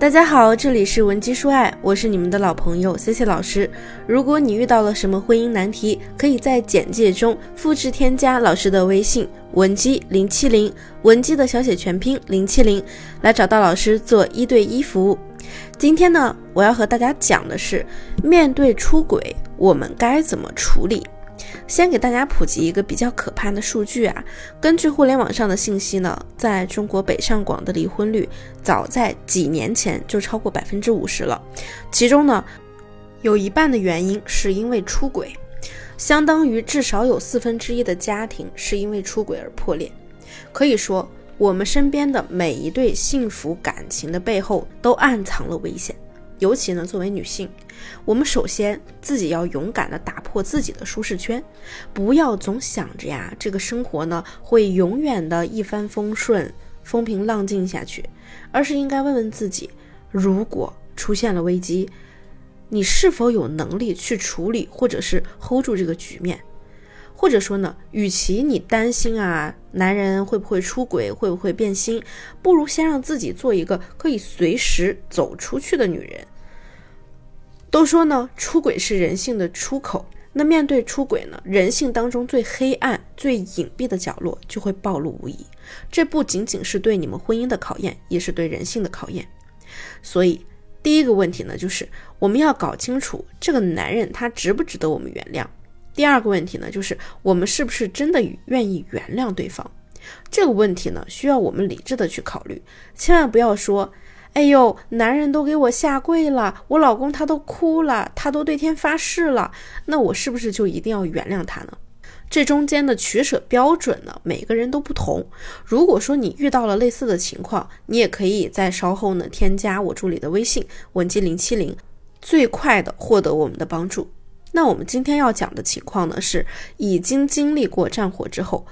大家好，这里是文姬说爱，我是你们的老朋友 C C 老师。如果你遇到了什么婚姻难题，可以在简介中复制添加老师的微信文姬零七零，文姬的小写全拼零七零，来找到老师做一对一服务。今天呢，我要和大家讲的是，面对出轨，我们该怎么处理？先给大家普及一个比较可怕的数据啊，根据互联网上的信息呢，在中国北上广的离婚率早在几年前就超过百分之五十了，其中呢，有一半的原因是因为出轨，相当于至少有四分之一的家庭是因为出轨而破裂。可以说，我们身边的每一对幸福感情的背后都暗藏了危险。尤其呢，作为女性，我们首先自己要勇敢的打破自己的舒适圈，不要总想着呀，这个生活呢会永远的一帆风顺、风平浪静下去，而是应该问问自己，如果出现了危机，你是否有能力去处理，或者是 hold 住这个局面？或者说呢，与其你担心啊，男人会不会出轨，会不会变心，不如先让自己做一个可以随时走出去的女人。都说呢，出轨是人性的出口。那面对出轨呢，人性当中最黑暗、最隐蔽的角落就会暴露无遗。这不仅仅是对你们婚姻的考验，也是对人性的考验。所以，第一个问题呢，就是我们要搞清楚这个男人他值不值得我们原谅。第二个问题呢，就是我们是不是真的愿意原谅对方？这个问题呢，需要我们理智的去考虑，千万不要说，哎呦，男人都给我下跪了，我老公他都哭了，他都对天发誓了，那我是不是就一定要原谅他呢？这中间的取舍标准呢，每个人都不同。如果说你遇到了类似的情况，你也可以在稍后呢添加我助理的微信文姬零七零，最快的获得我们的帮助。那我们今天要讲的情况呢，是已经经历过战火之后，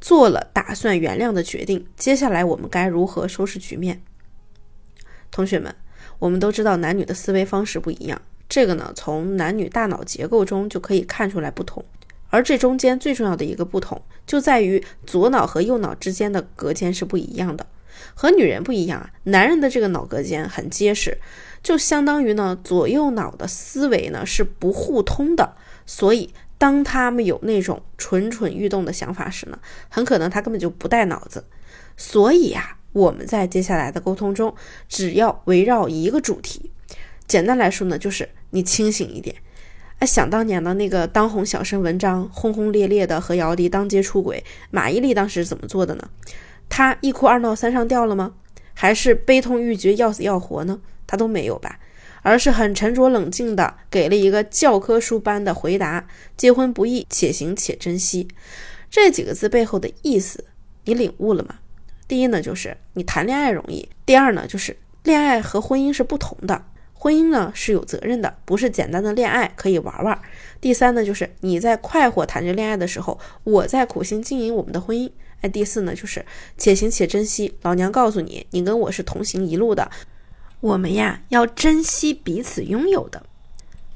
做了打算原谅的决定。接下来我们该如何收拾局面？同学们，我们都知道男女的思维方式不一样，这个呢，从男女大脑结构中就可以看出来不同。而这中间最重要的一个不同，就在于左脑和右脑之间的隔间是不一样的。和女人不一样啊，男人的这个脑隔间很结实，就相当于呢左右脑的思维呢是不互通的，所以当他们有那种蠢蠢欲动的想法时呢，很可能他根本就不带脑子。所以呀，我们在接下来的沟通中，只要围绕一个主题，简单来说呢，就是你清醒一点。哎，想当年的那个当红小生文章轰轰烈烈的和姚笛当街出轨，马伊琍当时是怎么做的呢？他一哭二闹三上吊了吗？还是悲痛欲绝要死要活呢？他都没有吧，而是很沉着冷静的给了一个教科书般的回答：结婚不易，且行且珍惜。这几个字背后的意思，你领悟了吗？第一呢，就是你谈恋爱容易；第二呢，就是恋爱和婚姻是不同的，婚姻呢是有责任的，不是简单的恋爱可以玩玩；第三呢，就是你在快活谈着恋爱的时候，我在苦心经营我们的婚姻。哎，第四呢，就是且行且珍惜。老娘告诉你，你跟我是同行一路的，我们呀要珍惜彼此拥有的。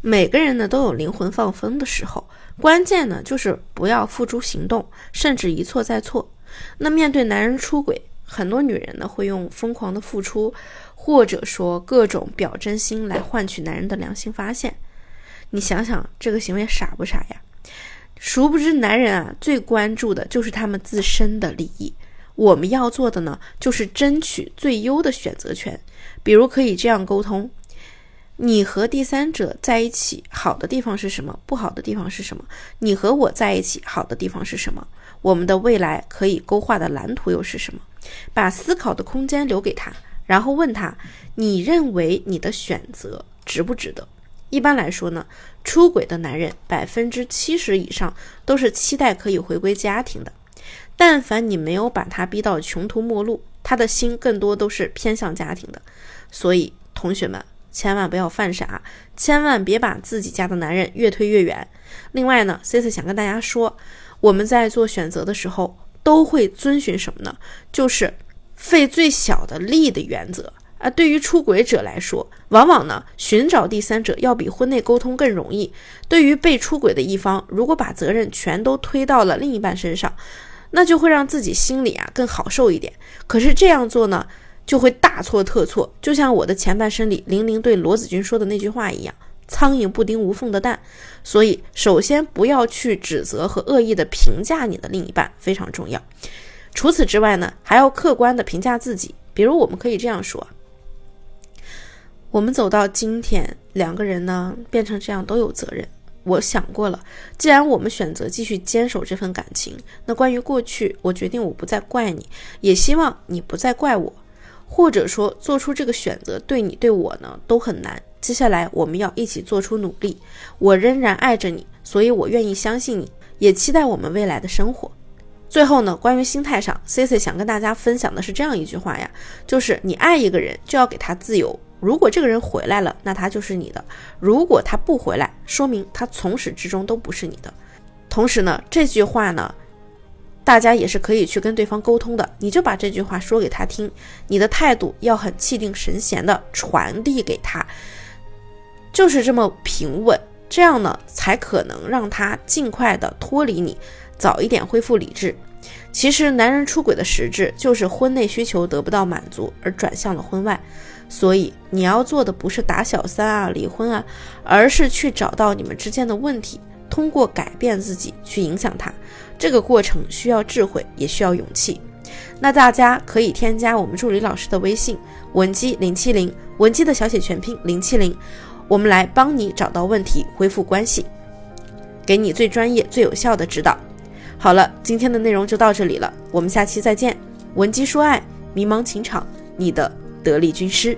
每个人呢都有灵魂放风的时候，关键呢就是不要付诸行动，甚至一错再错。那面对男人出轨，很多女人呢会用疯狂的付出，或者说各种表真心来换取男人的良心发现。你想想，这个行为傻不傻呀？殊不知，男人啊最关注的就是他们自身的利益。我们要做的呢，就是争取最优的选择权。比如可以这样沟通：你和第三者在一起好的地方是什么？不好的地方是什么？你和我在一起好的地方是什么？我们的未来可以勾画的蓝图又是什么？把思考的空间留给他，然后问他：你认为你的选择值不值得？一般来说呢，出轨的男人百分之七十以上都是期待可以回归家庭的。但凡你没有把他逼到穷途末路，他的心更多都是偏向家庭的。所以同学们千万不要犯傻，千万别把自己家的男人越推越远。另外呢，C C 想跟大家说，我们在做选择的时候都会遵循什么呢？就是费最小的力的原则。啊，对于出轨者来说，往往呢寻找第三者要比婚内沟通更容易。对于被出轨的一方，如果把责任全都推到了另一半身上，那就会让自己心里啊更好受一点。可是这样做呢，就会大错特错。就像我的前半生里玲玲对罗子君说的那句话一样：“苍蝇不叮无缝的蛋。”所以，首先不要去指责和恶意的评价你的另一半，非常重要。除此之外呢，还要客观的评价自己。比如，我们可以这样说：我们走到今天，两个人呢变成这样都有责任。我想过了，既然我们选择继续坚守这份感情，那关于过去，我决定我不再怪你，也希望你不再怪我。或者说，做出这个选择对你对我呢都很难。接下来我们要一起做出努力。我仍然爱着你，所以我愿意相信你，也期待我们未来的生活。最后呢，关于心态上，C C 想跟大家分享的是这样一句话呀，就是你爱一个人就要给他自由。如果这个人回来了，那他就是你的；如果他不回来，说明他从始至终都不是你的。同时呢，这句话呢，大家也是可以去跟对方沟通的。你就把这句话说给他听，你的态度要很气定神闲的传递给他，就是这么平稳，这样呢，才可能让他尽快的脱离你，早一点恢复理智。其实，男人出轨的实质就是婚内需求得不到满足，而转向了婚外。所以你要做的不是打小三啊、离婚啊，而是去找到你们之间的问题，通过改变自己去影响他。这个过程需要智慧，也需要勇气。那大家可以添加我们助理老师的微信文姬零七零，文姬的小写全拼零七零，我们来帮你找到问题，恢复关系，给你最专业、最有效的指导。好了，今天的内容就到这里了，我们下期再见。文姬说爱，迷茫情场，你的。得力军师。